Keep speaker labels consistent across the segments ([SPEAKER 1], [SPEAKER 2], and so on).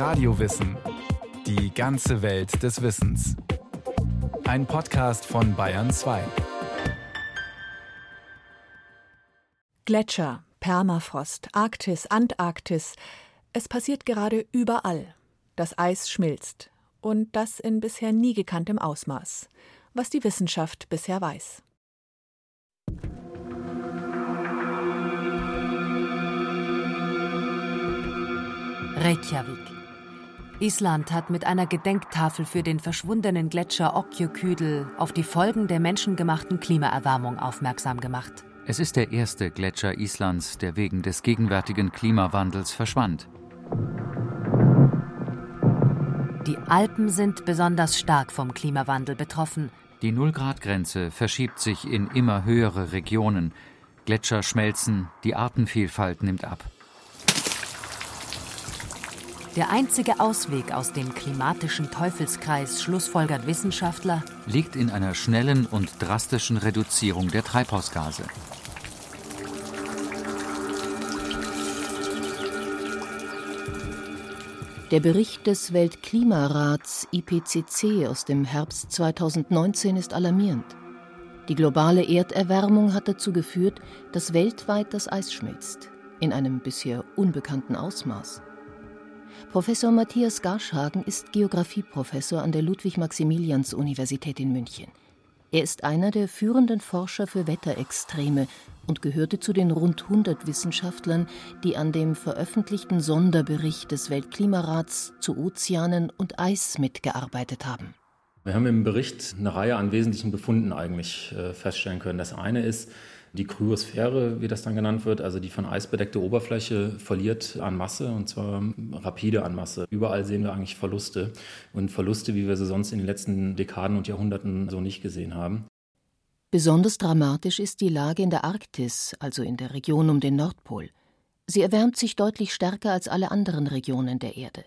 [SPEAKER 1] Radiowissen. Die ganze Welt des Wissens. Ein Podcast von Bayern 2.
[SPEAKER 2] Gletscher, Permafrost, Arktis, Antarktis. Es passiert gerade überall. Das Eis schmilzt. Und das in bisher nie gekanntem Ausmaß. Was die Wissenschaft bisher weiß.
[SPEAKER 3] Reykjavik. Island hat mit einer Gedenktafel für den verschwundenen Gletscher Okjöküdel auf die Folgen der menschengemachten Klimaerwärmung aufmerksam gemacht.
[SPEAKER 4] Es ist der erste Gletscher Islands, der wegen des gegenwärtigen Klimawandels verschwand.
[SPEAKER 3] Die Alpen sind besonders stark vom Klimawandel betroffen.
[SPEAKER 4] Die Nullgrad-Grenze verschiebt sich in immer höhere Regionen. Gletscher schmelzen, die Artenvielfalt nimmt ab.
[SPEAKER 3] Der einzige Ausweg aus dem klimatischen Teufelskreis, schlussfolgert Wissenschaftler,
[SPEAKER 4] liegt in einer schnellen und drastischen Reduzierung der Treibhausgase.
[SPEAKER 5] Der Bericht des Weltklimarats IPCC aus dem Herbst 2019 ist alarmierend. Die globale Erderwärmung hat dazu geführt, dass weltweit das Eis schmilzt, in einem bisher unbekannten Ausmaß. Professor Matthias Garschhagen ist Geographieprofessor an der Ludwig-Maximilians-Universität in München. Er ist einer der führenden Forscher für Wetterextreme und gehörte zu den rund 100 Wissenschaftlern, die an dem veröffentlichten Sonderbericht des Weltklimarats zu Ozeanen und Eis mitgearbeitet haben.
[SPEAKER 6] Wir haben im Bericht eine Reihe an wesentlichen Befunden eigentlich äh, feststellen können. Das eine ist, die Kryosphäre, wie das dann genannt wird, also die von Eis bedeckte Oberfläche, verliert an Masse und zwar rapide an Masse. Überall sehen wir eigentlich Verluste und Verluste, wie wir sie sonst in den letzten Dekaden und Jahrhunderten so nicht gesehen haben.
[SPEAKER 5] Besonders dramatisch ist die Lage in der Arktis, also in der Region um den Nordpol. Sie erwärmt sich deutlich stärker als alle anderen Regionen der Erde.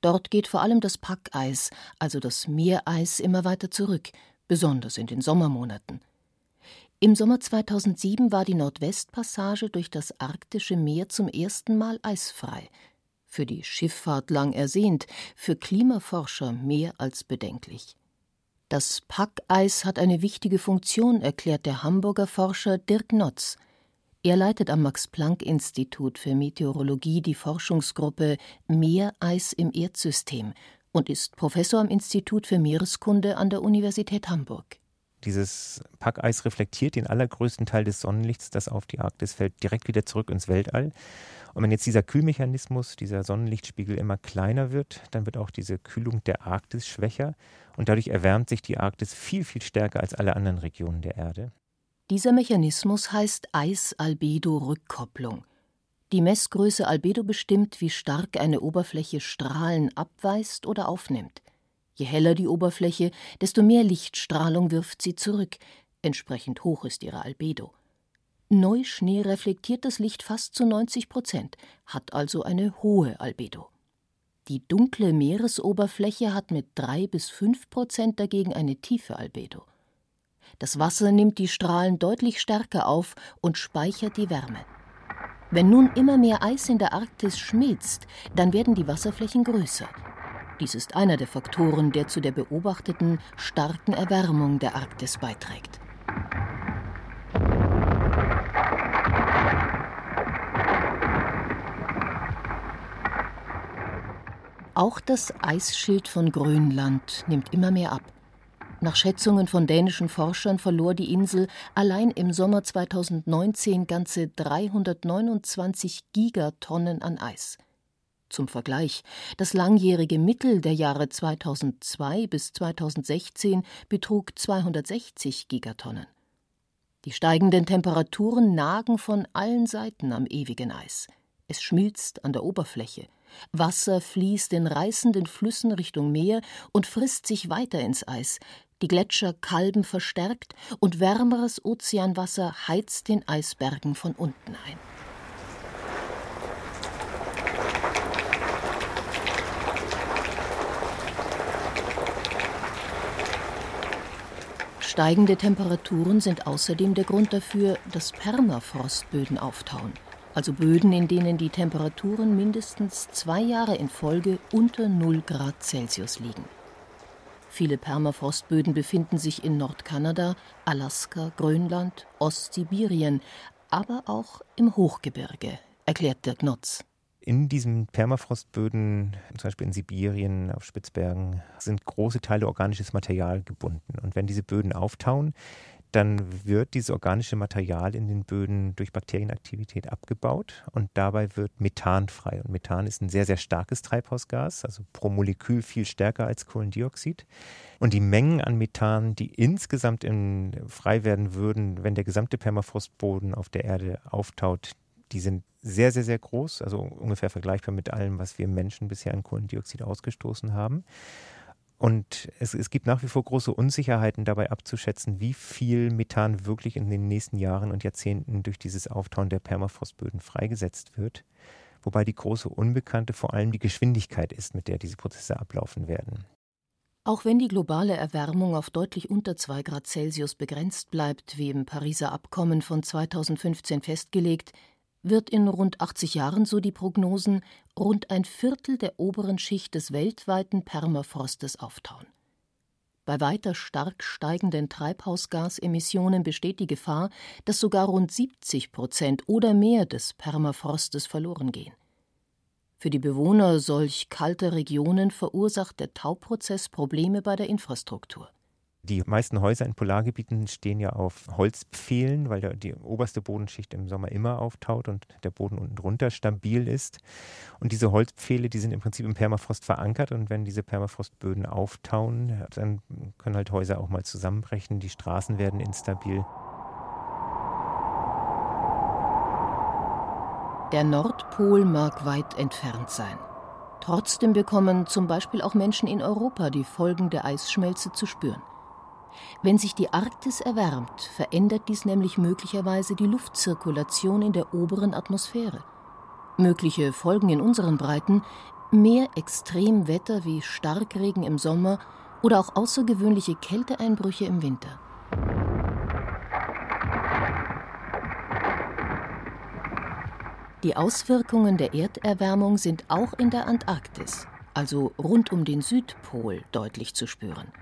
[SPEAKER 5] Dort geht vor allem das Packeis, also das Meereis, immer weiter zurück, besonders in den Sommermonaten. Im Sommer 2007 war die Nordwestpassage durch das arktische Meer zum ersten Mal eisfrei. Für die Schifffahrt lang ersehnt, für Klimaforscher mehr als bedenklich. Das Packeis hat eine wichtige Funktion, erklärt der Hamburger Forscher Dirk Notz. Er leitet am Max-Planck-Institut für Meteorologie die Forschungsgruppe Meereis im Erdsystem und ist Professor am Institut für Meereskunde an der Universität Hamburg.
[SPEAKER 7] Dieses Packeis reflektiert den allergrößten Teil des Sonnenlichts, das auf die Arktis fällt, direkt wieder zurück ins Weltall. Und wenn jetzt dieser Kühlmechanismus, dieser Sonnenlichtspiegel immer kleiner wird, dann wird auch diese Kühlung der Arktis schwächer und dadurch erwärmt sich die Arktis viel, viel stärker als alle anderen Regionen der Erde.
[SPEAKER 5] Dieser Mechanismus heißt Eis-Albedo-Rückkopplung. Die Messgröße Albedo bestimmt, wie stark eine Oberfläche Strahlen abweist oder aufnimmt. Je heller die Oberfläche, desto mehr Lichtstrahlung wirft sie zurück, entsprechend hoch ist ihre Albedo. Neuschnee reflektiert das Licht fast zu 90 Prozent, hat also eine hohe Albedo. Die dunkle Meeresoberfläche hat mit drei bis fünf Prozent dagegen eine tiefe Albedo. Das Wasser nimmt die Strahlen deutlich stärker auf und speichert die Wärme. Wenn nun immer mehr Eis in der Arktis schmilzt, dann werden die Wasserflächen größer. Dies ist einer der Faktoren, der zu der beobachteten starken Erwärmung der Arktis beiträgt. Auch das Eisschild von Grönland nimmt immer mehr ab. Nach Schätzungen von dänischen Forschern verlor die Insel allein im Sommer 2019 ganze 329 Gigatonnen an Eis. Zum Vergleich, das langjährige Mittel der Jahre 2002 bis 2016 betrug 260 Gigatonnen. Die steigenden Temperaturen nagen von allen Seiten am ewigen Eis. Es schmilzt an der Oberfläche. Wasser fließt in reißenden Flüssen Richtung Meer und frisst sich weiter ins Eis. Die Gletscher kalben verstärkt und wärmeres Ozeanwasser heizt den Eisbergen von unten ein. Steigende Temperaturen sind außerdem der Grund dafür, dass Permafrostböden auftauen, also Böden, in denen die Temperaturen mindestens zwei Jahre in Folge unter 0 Grad Celsius liegen. Viele Permafrostböden befinden sich in Nordkanada, Alaska, Grönland, Ostsibirien, aber auch im Hochgebirge, erklärt Dirk Nutz.
[SPEAKER 7] In diesen Permafrostböden, zum Beispiel in Sibirien, auf Spitzbergen, sind große Teile organisches Material gebunden. Und wenn diese Böden auftauen, dann wird dieses organische Material in den Böden durch Bakterienaktivität abgebaut und dabei wird Methan frei. Und Methan ist ein sehr, sehr starkes Treibhausgas, also pro Molekül viel stärker als Kohlendioxid. Und die Mengen an Methan, die insgesamt in, frei werden würden, wenn der gesamte Permafrostboden auf der Erde auftaut, die sind sehr, sehr, sehr groß, also ungefähr vergleichbar mit allem, was wir Menschen bisher an Kohlendioxid ausgestoßen haben. Und es, es, gibt nach wie vor große Unsicherheiten dabei abzuschätzen, wie viel Methan wirklich in den nächsten Jahren und Jahrzehnten durch dieses Auftauen der Permafrostböden freigesetzt wird. Wobei die große Unbekannte vor allem die Geschwindigkeit ist, mit der diese Prozesse ablaufen werden.
[SPEAKER 5] Auch wenn die globale Erwärmung auf deutlich unter 2 Grad Celsius begrenzt bleibt, wie im Pariser Abkommen von 2015 festgelegt, wird in rund 80 Jahren, so die Prognosen, rund ein Viertel der oberen Schicht des weltweiten Permafrostes auftauen. Bei weiter stark steigenden Treibhausgasemissionen besteht die Gefahr, dass sogar rund 70 Prozent oder mehr des Permafrostes verloren gehen. Für die Bewohner solch kalter Regionen verursacht der Tauprozess Probleme bei der Infrastruktur.
[SPEAKER 7] Die meisten Häuser in Polargebieten stehen ja auf Holzpfählen, weil die oberste Bodenschicht im Sommer immer auftaut und der Boden unten drunter stabil ist. Und diese Holzpfähle, die sind im Prinzip im Permafrost verankert und wenn diese Permafrostböden auftauen, dann können halt Häuser auch mal zusammenbrechen, die Straßen werden instabil.
[SPEAKER 5] Der Nordpol mag weit entfernt sein. Trotzdem bekommen zum Beispiel auch Menschen in Europa die Folgen der Eisschmelze zu spüren. Wenn sich die Arktis erwärmt, verändert dies nämlich möglicherweise die Luftzirkulation in der oberen Atmosphäre. Mögliche Folgen in unseren Breiten mehr Extremwetter wie Starkregen im Sommer oder auch außergewöhnliche Kälteeinbrüche im Winter. Die Auswirkungen der Erderwärmung sind auch in der Antarktis, also rund um den Südpol, deutlich zu spüren.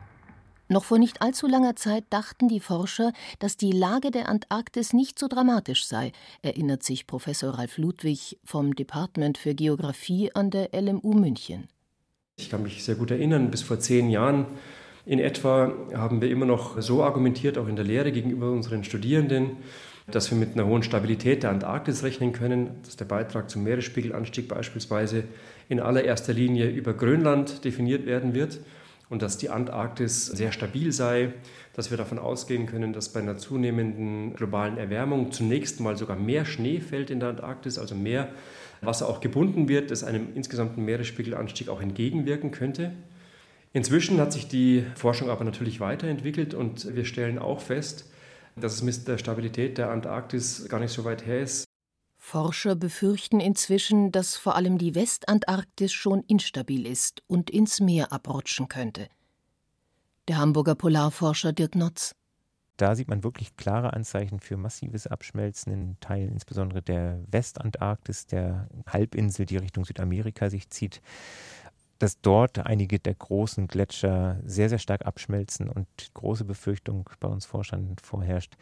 [SPEAKER 5] Noch vor nicht allzu langer Zeit dachten die Forscher, dass die Lage der Antarktis nicht so dramatisch sei, erinnert sich Professor Ralf Ludwig vom Department für Geographie an der LMU München.
[SPEAKER 8] Ich kann mich sehr gut erinnern, bis vor zehn Jahren in etwa haben wir immer noch so argumentiert, auch in der Lehre gegenüber unseren Studierenden, dass wir mit einer hohen Stabilität der Antarktis rechnen können, dass der Beitrag zum Meeresspiegelanstieg beispielsweise in allererster Linie über Grönland definiert werden wird und dass die Antarktis sehr stabil sei, dass wir davon ausgehen können, dass bei einer zunehmenden globalen Erwärmung zunächst mal sogar mehr Schnee fällt in der Antarktis, also mehr Wasser auch gebunden wird, das einem insgesamten Meeresspiegelanstieg auch entgegenwirken könnte. Inzwischen hat sich die Forschung aber natürlich weiterentwickelt und wir stellen auch fest, dass es mit der Stabilität der Antarktis gar nicht so weit her ist.
[SPEAKER 5] Forscher befürchten inzwischen, dass vor allem die Westantarktis schon instabil ist und ins Meer abrutschen könnte. Der Hamburger Polarforscher Dirk Notz.
[SPEAKER 7] Da sieht man wirklich klare Anzeichen für massives Abschmelzen in Teilen insbesondere der Westantarktis, der Halbinsel, die Richtung Südamerika sich zieht, dass dort einige der großen Gletscher sehr, sehr stark abschmelzen und große Befürchtung bei uns Forschern vorherrscht,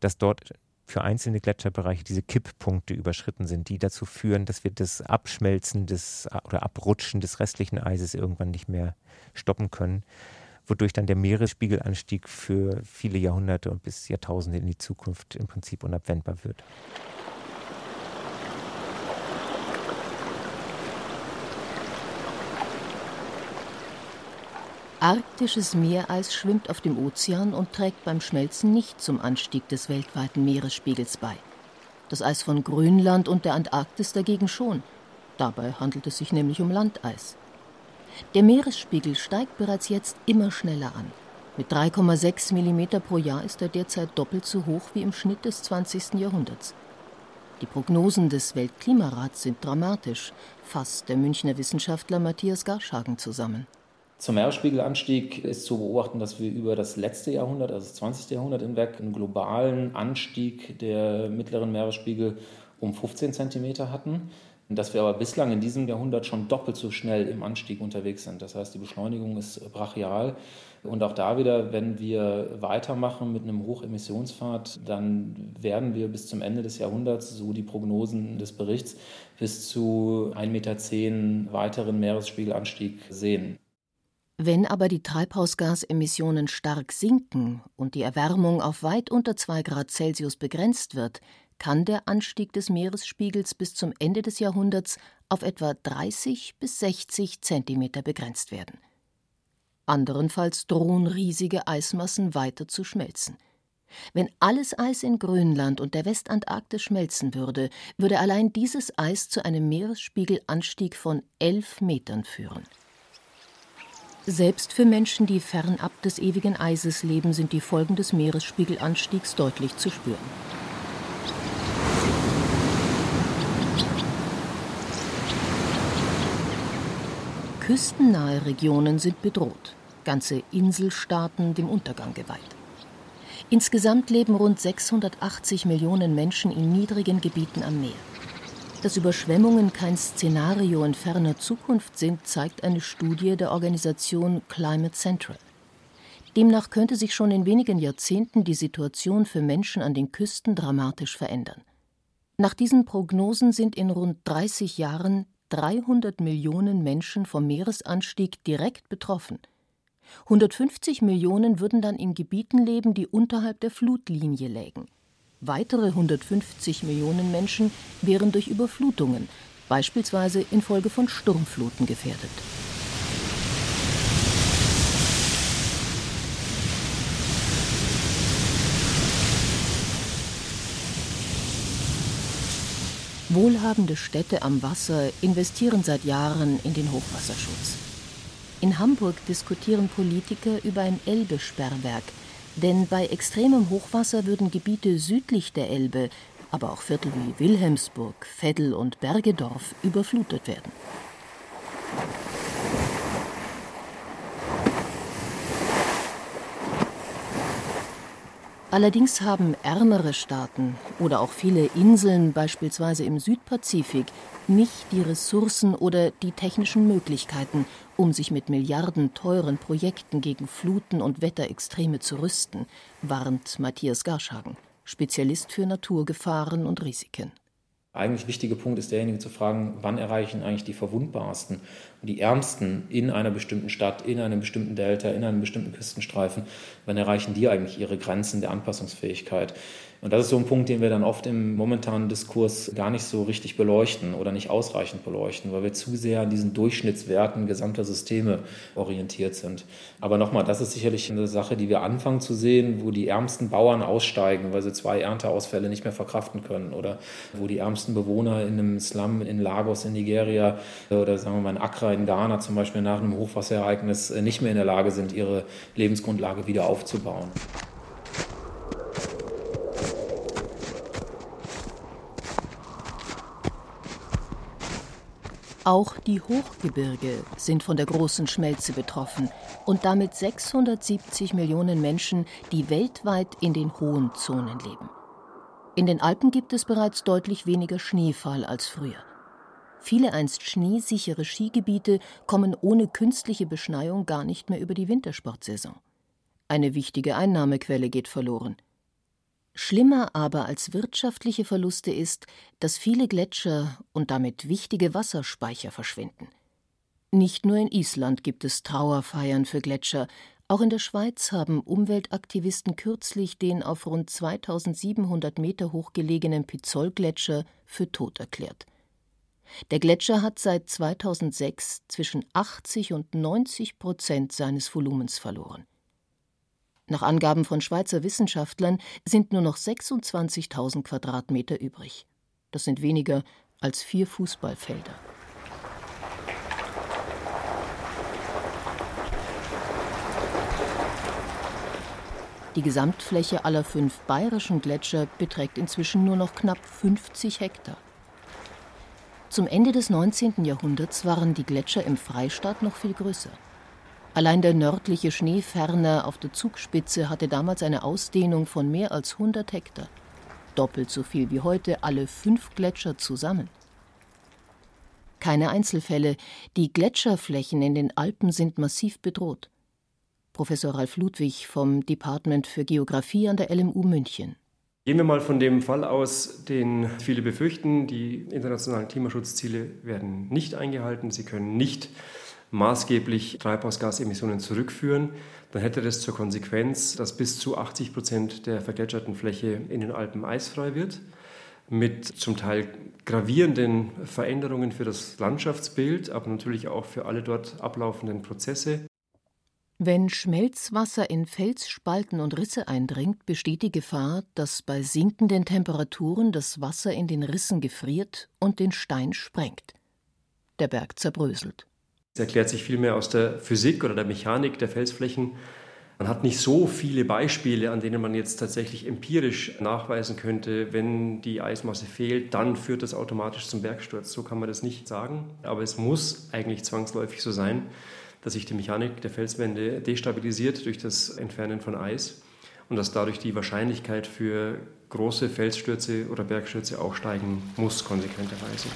[SPEAKER 7] dass dort für einzelne Gletscherbereiche diese Kipppunkte überschritten sind, die dazu führen, dass wir das Abschmelzen des oder Abrutschen des restlichen Eises irgendwann nicht mehr stoppen können, wodurch dann der Meeresspiegelanstieg für viele Jahrhunderte und bis Jahrtausende in die Zukunft im Prinzip unabwendbar wird.
[SPEAKER 5] Arktisches Meereis schwimmt auf dem Ozean und trägt beim Schmelzen nicht zum Anstieg des weltweiten Meeresspiegels bei. Das Eis von Grönland und der Antarktis dagegen schon. Dabei handelt es sich nämlich um Landeis. Der Meeresspiegel steigt bereits jetzt immer schneller an. Mit 3,6 mm pro Jahr ist er derzeit doppelt so hoch wie im Schnitt des 20. Jahrhunderts. Die Prognosen des Weltklimarats sind dramatisch, fasst der Münchner Wissenschaftler Matthias Garschagen zusammen.
[SPEAKER 9] Zum Meeresspiegelanstieg ist zu beobachten, dass wir über das letzte Jahrhundert, also das 20. Jahrhundert hinweg, einen globalen Anstieg der mittleren Meeresspiegel um 15 Zentimeter hatten. Dass wir aber bislang in diesem Jahrhundert schon doppelt so schnell im Anstieg unterwegs sind. Das heißt, die Beschleunigung ist brachial. Und auch da wieder, wenn wir weitermachen mit einem Hochemissionsfahrt, dann werden wir bis zum Ende des Jahrhunderts, so die Prognosen des Berichts, bis zu 1,10 Meter weiteren Meeresspiegelanstieg sehen.
[SPEAKER 5] Wenn aber die Treibhausgasemissionen stark sinken und die Erwärmung auf weit unter 2 Grad Celsius begrenzt wird, kann der Anstieg des Meeresspiegels bis zum Ende des Jahrhunderts auf etwa 30 bis 60 Zentimeter begrenzt werden. Anderenfalls drohen riesige Eismassen weiter zu schmelzen. Wenn alles Eis in Grönland und der Westantarktis schmelzen würde, würde allein dieses Eis zu einem Meeresspiegelanstieg von 11 Metern führen. Selbst für Menschen, die fernab des ewigen Eises leben, sind die Folgen des Meeresspiegelanstiegs deutlich zu spüren. Küstennahe Regionen sind bedroht, ganze Inselstaaten dem Untergang geweiht. Insgesamt leben rund 680 Millionen Menschen in niedrigen Gebieten am Meer. Dass Überschwemmungen kein Szenario in ferner Zukunft sind, zeigt eine Studie der Organisation Climate Central. Demnach könnte sich schon in wenigen Jahrzehnten die Situation für Menschen an den Küsten dramatisch verändern. Nach diesen Prognosen sind in rund 30 Jahren 300 Millionen Menschen vom Meeresanstieg direkt betroffen. 150 Millionen würden dann in Gebieten leben, die unterhalb der Flutlinie lägen. Weitere 150 Millionen Menschen wären durch Überflutungen, beispielsweise infolge von Sturmfluten, gefährdet. Wohlhabende Städte am Wasser investieren seit Jahren in den Hochwasserschutz. In Hamburg diskutieren Politiker über ein Elbe-Sperrwerk, denn bei extremem Hochwasser würden Gebiete südlich der Elbe, aber auch Viertel wie Wilhelmsburg, Veddel und Bergedorf überflutet werden. Allerdings haben ärmere Staaten oder auch viele Inseln, beispielsweise im Südpazifik, nicht die Ressourcen oder die technischen Möglichkeiten, um sich mit milliardenteuren Projekten gegen Fluten und Wetterextreme zu rüsten, warnt Matthias Garschagen, Spezialist für Naturgefahren und Risiken
[SPEAKER 9] eigentlich wichtige Punkt ist derjenige zu fragen, wann erreichen eigentlich die Verwundbarsten und die Ärmsten in einer bestimmten Stadt, in einem bestimmten Delta, in einem bestimmten Küstenstreifen, wann erreichen die eigentlich ihre Grenzen der Anpassungsfähigkeit. Und das ist so ein Punkt, den wir dann oft im momentanen Diskurs gar nicht so richtig beleuchten oder nicht ausreichend beleuchten, weil wir zu sehr an diesen Durchschnittswerten gesamter Systeme orientiert sind. Aber nochmal, das ist sicherlich eine Sache, die wir anfangen zu sehen, wo die ärmsten Bauern aussteigen, weil sie zwei Ernteausfälle nicht mehr verkraften können oder wo die ärmsten Bewohner in einem Slum in Lagos in Nigeria oder sagen wir mal in Accra in Ghana zum Beispiel nach einem Hochwasserereignis nicht mehr in der Lage sind, ihre Lebensgrundlage wieder aufzubauen.
[SPEAKER 5] Auch die Hochgebirge sind von der großen Schmelze betroffen und damit 670 Millionen Menschen, die weltweit in den hohen Zonen leben. In den Alpen gibt es bereits deutlich weniger Schneefall als früher. Viele einst schneesichere Skigebiete kommen ohne künstliche Beschneiung gar nicht mehr über die Wintersportsaison. Eine wichtige Einnahmequelle geht verloren. Schlimmer aber als wirtschaftliche Verluste ist, dass viele Gletscher und damit wichtige Wasserspeicher verschwinden. Nicht nur in Island gibt es Trauerfeiern für Gletscher, auch in der Schweiz haben Umweltaktivisten kürzlich den auf rund 2700 Meter hoch gelegenen Pizzol-Gletscher für tot erklärt. Der Gletscher hat seit 2006 zwischen 80 und 90 Prozent seines Volumens verloren. Nach Angaben von Schweizer Wissenschaftlern sind nur noch 26.000 Quadratmeter übrig. Das sind weniger als vier Fußballfelder. Die Gesamtfläche aller fünf bayerischen Gletscher beträgt inzwischen nur noch knapp 50 Hektar. Zum Ende des 19. Jahrhunderts waren die Gletscher im Freistaat noch viel größer. Allein der nördliche Schneeferner auf der Zugspitze hatte damals eine Ausdehnung von mehr als 100 Hektar. doppelt so viel wie heute alle fünf Gletscher zusammen. Keine Einzelfälle, die Gletscherflächen in den Alpen sind massiv bedroht. Professor Ralf Ludwig vom Department für Geographie an der LMU München.
[SPEAKER 8] Gehen wir mal von dem Fall aus, den viele befürchten, die internationalen Klimaschutzziele werden nicht eingehalten, sie können nicht maßgeblich Treibhausgasemissionen zurückführen, dann hätte das zur Konsequenz, dass bis zu 80 Prozent der vergletscherten Fläche in den Alpen eisfrei wird, mit zum Teil gravierenden Veränderungen für das Landschaftsbild, aber natürlich auch für alle dort ablaufenden Prozesse.
[SPEAKER 5] Wenn Schmelzwasser in Felsspalten und Risse eindringt, besteht die Gefahr, dass bei sinkenden Temperaturen das Wasser in den Rissen gefriert und den Stein sprengt. Der Berg zerbröselt.
[SPEAKER 8] Es erklärt sich vielmehr aus der Physik oder der Mechanik der Felsflächen. Man hat nicht so viele Beispiele, an denen man jetzt tatsächlich empirisch nachweisen könnte, wenn die Eismasse fehlt, dann führt das automatisch zum Bergsturz. So kann man das nicht sagen. Aber es muss eigentlich zwangsläufig so sein, dass sich die Mechanik der Felswände destabilisiert durch das Entfernen von Eis und dass dadurch die Wahrscheinlichkeit für große Felsstürze oder Bergstürze auch steigen muss, konsequenterweise.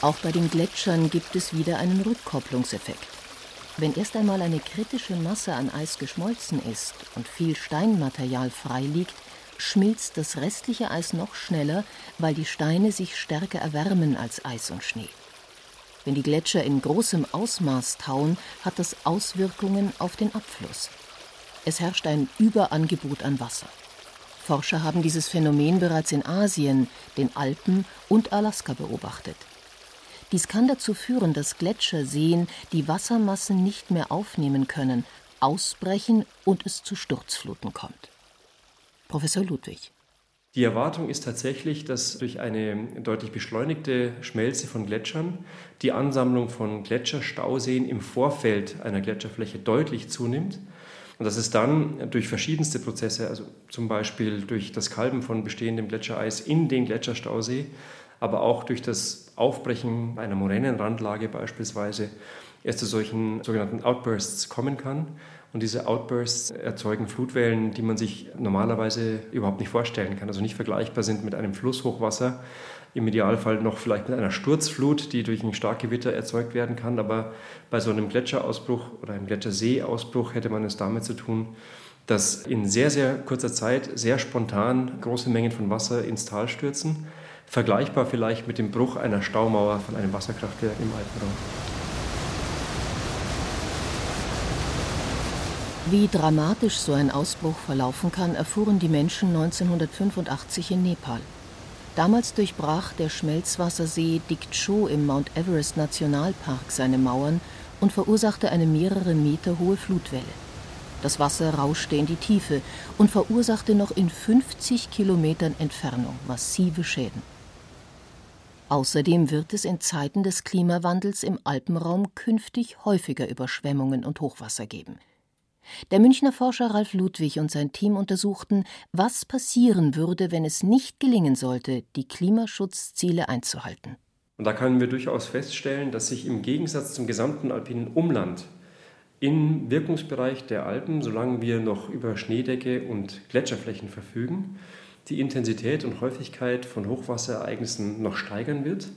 [SPEAKER 5] Auch bei den Gletschern gibt es wieder einen Rückkopplungseffekt. Wenn erst einmal eine kritische Masse an Eis geschmolzen ist und viel Steinmaterial frei liegt, schmilzt das restliche Eis noch schneller, weil die Steine sich stärker erwärmen als Eis und Schnee. Wenn die Gletscher in großem Ausmaß tauen, hat das Auswirkungen auf den Abfluss. Es herrscht ein Überangebot an Wasser. Forscher haben dieses Phänomen bereits in Asien, den Alpen und Alaska beobachtet. Dies kann dazu führen, dass Gletscherseen die Wassermassen nicht mehr aufnehmen können, ausbrechen und es zu Sturzfluten kommt. Professor Ludwig.
[SPEAKER 8] Die Erwartung ist tatsächlich, dass durch eine deutlich beschleunigte Schmelze von Gletschern die Ansammlung von Gletscherstauseen im Vorfeld einer Gletscherfläche deutlich zunimmt und dass es dann durch verschiedenste Prozesse, also zum Beispiel durch das Kalben von bestehendem Gletschereis in den Gletscherstausee, aber auch durch das Aufbrechen einer Moränenrandlage beispielsweise, erst zu solchen sogenannten Outbursts kommen kann und diese Outbursts erzeugen Flutwellen, die man sich normalerweise überhaupt nicht vorstellen kann, also nicht vergleichbar sind mit einem Flusshochwasser, im Idealfall noch vielleicht mit einer Sturzflut, die durch ein Starkgewitter erzeugt werden kann. Aber bei so einem Gletscherausbruch oder einem Gletscherseeausbruch hätte man es damit zu tun, dass in sehr, sehr kurzer Zeit sehr spontan große Mengen von Wasser ins Tal stürzen. Vergleichbar vielleicht mit dem Bruch einer Staumauer von einem Wasserkraftwerk im Alpenraum.
[SPEAKER 5] Wie dramatisch so ein Ausbruch verlaufen kann, erfuhren die Menschen 1985 in Nepal. Damals durchbrach der Schmelzwassersee Dikcho im Mount Everest Nationalpark seine Mauern und verursachte eine mehrere Meter hohe Flutwelle. Das Wasser rauschte in die Tiefe und verursachte noch in 50 Kilometern Entfernung massive Schäden. Außerdem wird es in Zeiten des Klimawandels im Alpenraum künftig häufiger Überschwemmungen und Hochwasser geben – der Münchner Forscher Ralf Ludwig und sein Team untersuchten, was passieren würde, wenn es nicht gelingen sollte, die Klimaschutzziele einzuhalten.
[SPEAKER 8] Und da können wir durchaus feststellen, dass sich im Gegensatz zum gesamten alpinen Umland im Wirkungsbereich der Alpen, solange wir noch über Schneedecke und Gletscherflächen verfügen, die Intensität und Häufigkeit von Hochwasserereignissen noch steigern wird.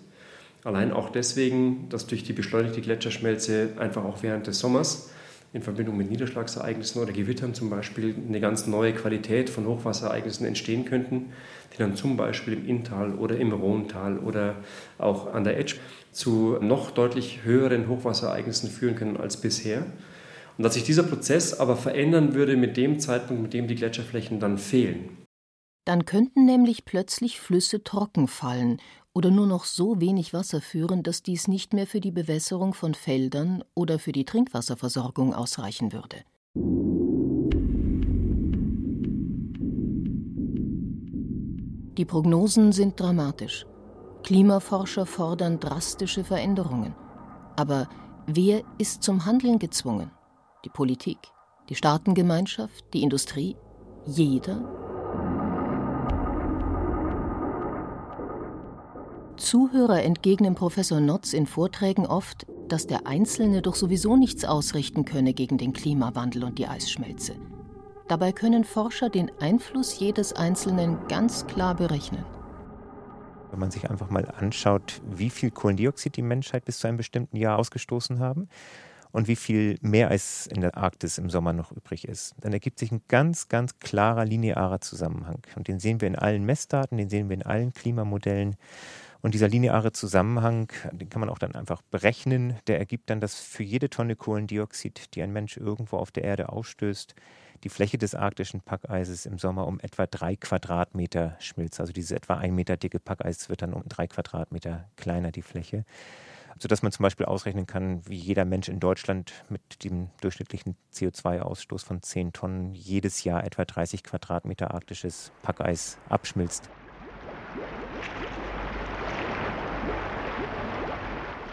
[SPEAKER 8] Allein auch deswegen, dass durch die beschleunigte Gletscherschmelze einfach auch während des Sommers in Verbindung mit Niederschlagsereignissen oder Gewittern zum Beispiel eine ganz neue Qualität von Hochwasserereignissen entstehen könnten, die dann zum Beispiel im Inntal oder im Rhontal oder auch an der Etsch zu noch deutlich höheren Hochwasserereignissen führen können als bisher. Und dass sich dieser Prozess aber verändern würde mit dem Zeitpunkt, mit dem die Gletscherflächen dann fehlen.
[SPEAKER 5] Dann könnten nämlich plötzlich Flüsse trocken fallen oder nur noch so wenig Wasser führen, dass dies nicht mehr für die Bewässerung von Feldern oder für die Trinkwasserversorgung ausreichen würde. Die Prognosen sind dramatisch. Klimaforscher fordern drastische Veränderungen. Aber wer ist zum Handeln gezwungen? Die Politik, die Staatengemeinschaft, die Industrie? Jeder Zuhörer entgegnen Professor Notz in Vorträgen oft, dass der Einzelne doch sowieso nichts ausrichten könne gegen den Klimawandel und die Eisschmelze. Dabei können Forscher den Einfluss jedes Einzelnen ganz klar berechnen.
[SPEAKER 7] Wenn man sich einfach mal anschaut, wie viel Kohlendioxid die Menschheit bis zu einem bestimmten Jahr ausgestoßen haben und wie viel Meereis in der Arktis im Sommer noch übrig ist, dann ergibt sich ein ganz, ganz klarer linearer Zusammenhang. Und den sehen wir in allen Messdaten, den sehen wir in allen Klimamodellen. Und dieser lineare Zusammenhang, den kann man auch dann einfach berechnen. Der ergibt dann, dass für jede Tonne Kohlendioxid, die ein Mensch irgendwo auf der Erde ausstößt, die Fläche des arktischen Packeises im Sommer um etwa drei Quadratmeter schmilzt. Also dieses etwa ein Meter dicke Packeis wird dann um drei Quadratmeter kleiner, die Fläche sodass man zum Beispiel ausrechnen kann, wie jeder Mensch in Deutschland mit dem durchschnittlichen CO2-Ausstoß von 10 Tonnen jedes Jahr etwa 30 Quadratmeter arktisches Packeis abschmilzt.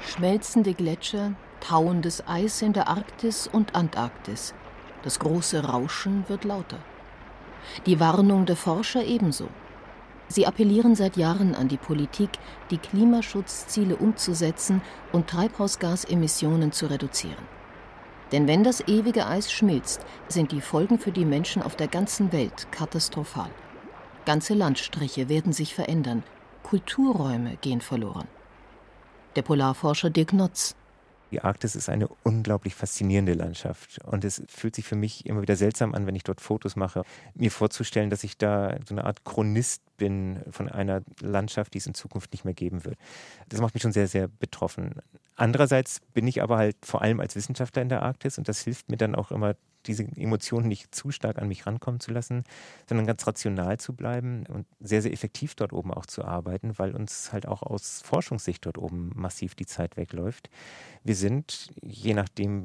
[SPEAKER 5] Schmelzende Gletscher, tauendes Eis in der Arktis und Antarktis. Das große Rauschen wird lauter. Die Warnung der Forscher ebenso. Sie appellieren seit Jahren an die Politik, die Klimaschutzziele umzusetzen und Treibhausgasemissionen zu reduzieren. Denn wenn das ewige Eis schmilzt, sind die Folgen für die Menschen auf der ganzen Welt katastrophal. Ganze Landstriche werden sich verändern, Kulturräume gehen verloren. Der Polarforscher Dirk Notz
[SPEAKER 7] die Arktis ist eine unglaublich faszinierende Landschaft und es fühlt sich für mich immer wieder seltsam an, wenn ich dort Fotos mache, mir vorzustellen, dass ich da so eine Art Chronist bin von einer Landschaft, die es in Zukunft nicht mehr geben wird. Das macht mich schon sehr, sehr betroffen. Andererseits bin ich aber halt vor allem als Wissenschaftler in der Arktis und das hilft mir dann auch immer diese Emotionen nicht zu stark an mich rankommen zu lassen, sondern ganz rational zu bleiben und sehr, sehr effektiv dort oben auch zu arbeiten, weil uns halt auch aus Forschungssicht dort oben massiv die Zeit wegläuft. Wir sind, je nachdem,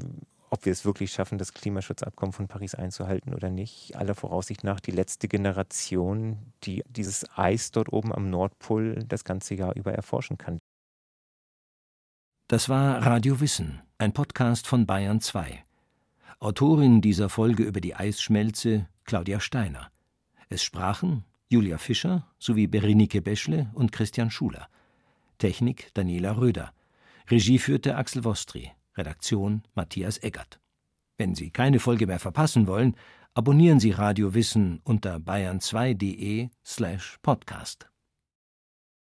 [SPEAKER 7] ob wir es wirklich schaffen, das Klimaschutzabkommen von Paris einzuhalten oder nicht, aller Voraussicht nach die letzte Generation, die dieses Eis dort oben am Nordpol das ganze Jahr über erforschen kann.
[SPEAKER 10] Das war Radio Wissen, ein Podcast von Bayern 2. Autorin dieser Folge über die Eisschmelze Claudia Steiner. Es sprachen Julia Fischer sowie Berenike Beschle und Christian Schuler. Technik Daniela Röder. Regie führte Axel Wostri. Redaktion Matthias Eggert. Wenn Sie keine Folge mehr verpassen wollen, abonnieren Sie Radio Wissen unter bayern2.de slash podcast.